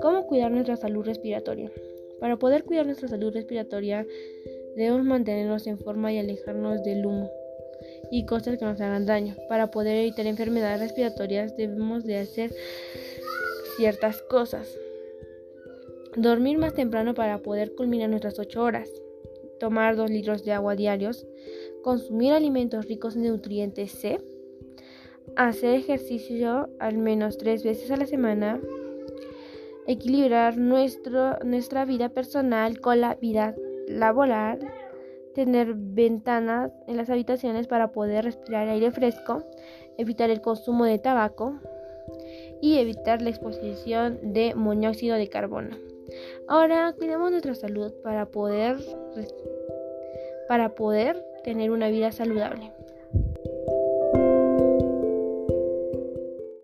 ¿Cómo cuidar nuestra salud respiratoria? Para poder cuidar nuestra salud respiratoria debemos mantenernos en forma y alejarnos del humo y cosas que nos hagan daño. Para poder evitar enfermedades respiratorias debemos de hacer ciertas cosas. Dormir más temprano para poder culminar nuestras 8 horas. Tomar 2 litros de agua diarios. Consumir alimentos ricos en nutrientes C. Hacer ejercicio al menos 3 veces a la semana. Equilibrar nuestro, nuestra vida personal con la vida laboral. Tener ventanas en las habitaciones para poder respirar aire fresco. Evitar el consumo de tabaco y evitar la exposición de monóxido de carbono. Ahora cuidemos nuestra salud para poder para poder tener una vida saludable.